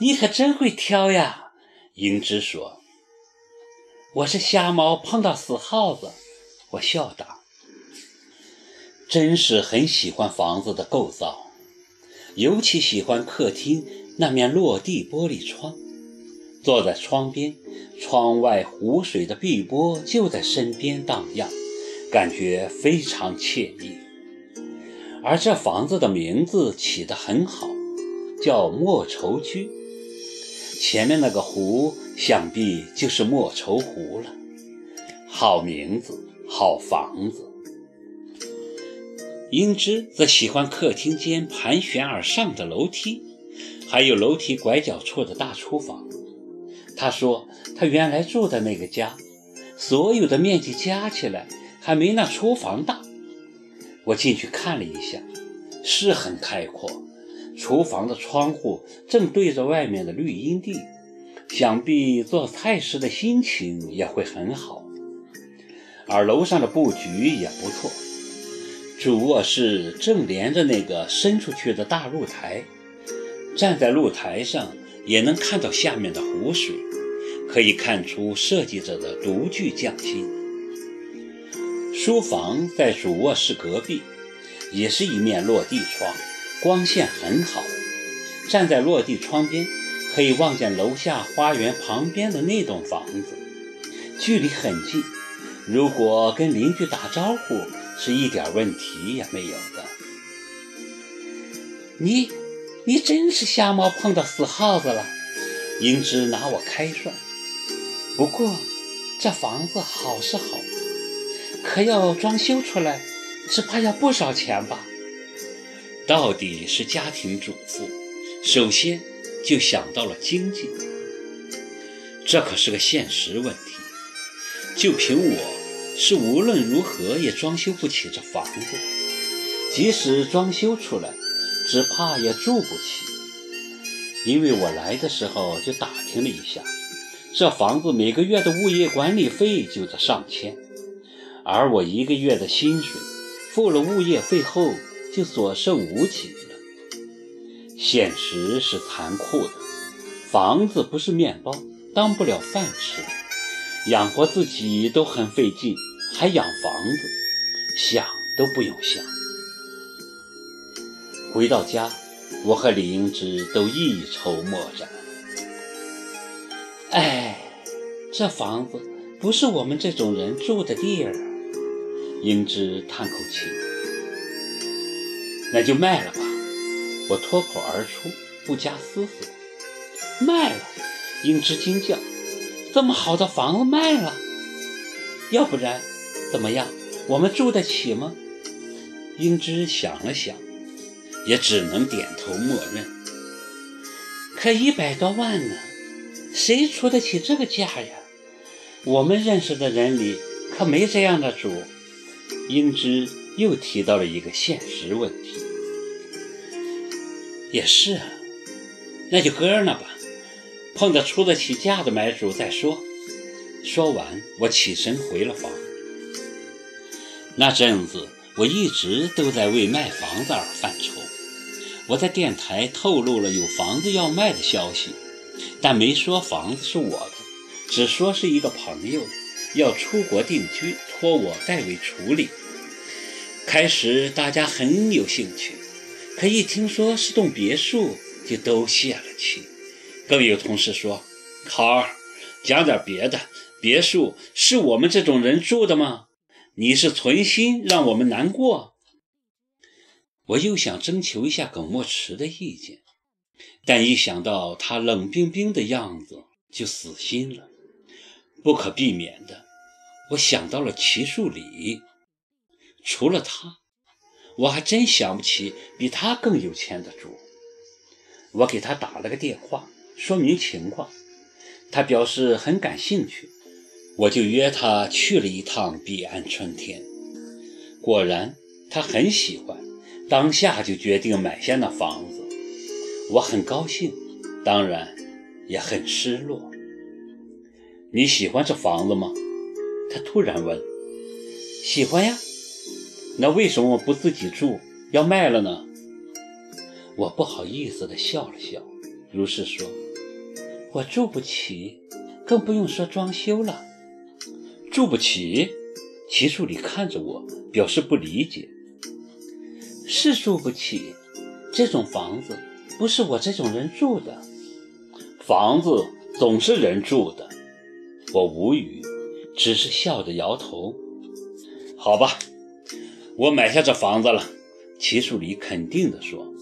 你可真会挑呀！英芝说：“我是瞎猫碰到死耗子。”我笑道：“真是很喜欢房子的构造，尤其喜欢客厅那面落地玻璃窗。坐在窗边，窗外湖水的碧波就在身边荡漾，感觉非常惬意。而这房子的名字起得很好，叫莫愁居。”前面那个湖，想必就是莫愁湖了。好名字，好房子。英芝则喜欢客厅间盘旋而上的楼梯，还有楼梯拐角处的大厨房。他说，他原来住的那个家，所有的面积加起来还没那厨房大。我进去看了一下，是很开阔。厨房的窗户正对着外面的绿荫地，想必做菜时的心情也会很好。而楼上的布局也不错，主卧室正连着那个伸出去的大露台，站在露台上也能看到下面的湖水，可以看出设计者的独具匠心。书房在主卧室隔壁，也是一面落地窗。光线很好，站在落地窗边，可以望见楼下花园旁边的那栋房子，距离很近。如果跟邻居打招呼，是一点问题也没有的。你，你真是瞎猫碰到死耗子了。英芝拿我开涮。不过，这房子好是好，可要装修出来，只怕要不少钱吧。到底是家庭主妇，首先就想到了经济，这可是个现实问题。就凭我，是无论如何也装修不起这房子，即使装修出来，只怕也住不起。因为我来的时候就打听了一下，这房子每个月的物业管理费就在上千，而我一个月的薪水，付了物业费后。就所剩无几了。现实是残酷的，房子不是面包，当不了饭吃，养活自己都很费劲，还养房子，想都不用想。回到家，我和李英芝都一筹莫展。哎，这房子不是我们这种人住的地儿。英芝叹口气。那就卖了吧！我脱口而出，不加思索。卖了！英芝惊叫：“这么好的房子卖了？要不然，怎么样？我们住得起吗？”英芝想了想，也只能点头默认。可一百多万呢？谁出得起这个价呀？我们认识的人里可没这样的主。英芝。又提到了一个现实问题，也是啊，那就搁那吧，碰到出得起价的买主再说。说完，我起身回了房。那阵子，我一直都在为卖房子而犯愁。我在电台透露了有房子要卖的消息，但没说房子是我的，只说是一个朋友要出国定居，托我代为处理。开始大家很有兴趣，可一听说是栋别墅，就都泄了气。更有同事说：“考儿，讲点别的，别墅是我们这种人住的吗？你是存心让我们难过？”我又想征求一下耿墨池的意见，但一想到他冷冰冰的样子，就死心了。不可避免的，我想到了齐树礼。除了他，我还真想不起比他更有钱的主。我给他打了个电话，说明情况，他表示很感兴趣，我就约他去了一趟彼岸春天。果然，他很喜欢，当下就决定买下那房子。我很高兴，当然也很失落。你喜欢这房子吗？他突然问。喜欢呀。那为什么不自己住，要卖了呢？我不好意思地笑了笑，如是说：“我住不起，更不用说装修了。住不起？齐树礼看着我，表示不理解。是住不起，这种房子不是我这种人住的。房子总是人住的。我无语，只是笑着摇头。好吧，我买下这房子了。齐树礼肯定地说。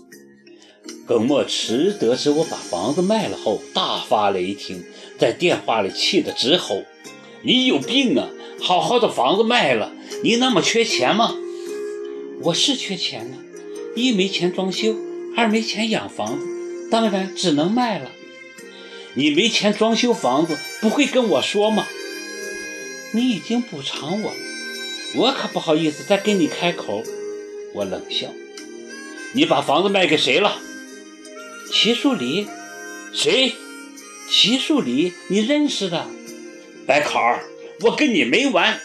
耿墨池得知我把房子卖了后，大发雷霆，在电话里气得直吼：“你有病啊！好好的房子卖了，你那么缺钱吗？”我是缺钱呢，一没钱装修，二没钱养房子，当然只能卖了。你没钱装修房子，不会跟我说吗？你已经补偿我了，我可不好意思再跟你开口。我冷笑：“你把房子卖给谁了？”齐树礼，谁？齐树礼，你认识的？白考儿，我跟你没完！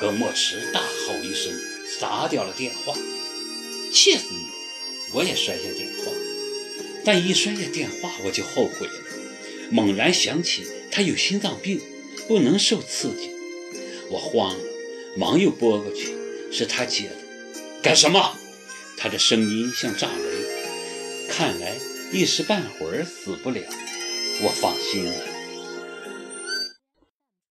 耿墨池大吼一声，砸掉了电话。气死你！我也摔下电话，但一摔下电话，我就后悔了。猛然想起他有心脏病，不能受刺激。我慌了，忙又拨过去，是他接的。干什么？他的声音像炸雷。看来。一时半会儿死不了，我放心了。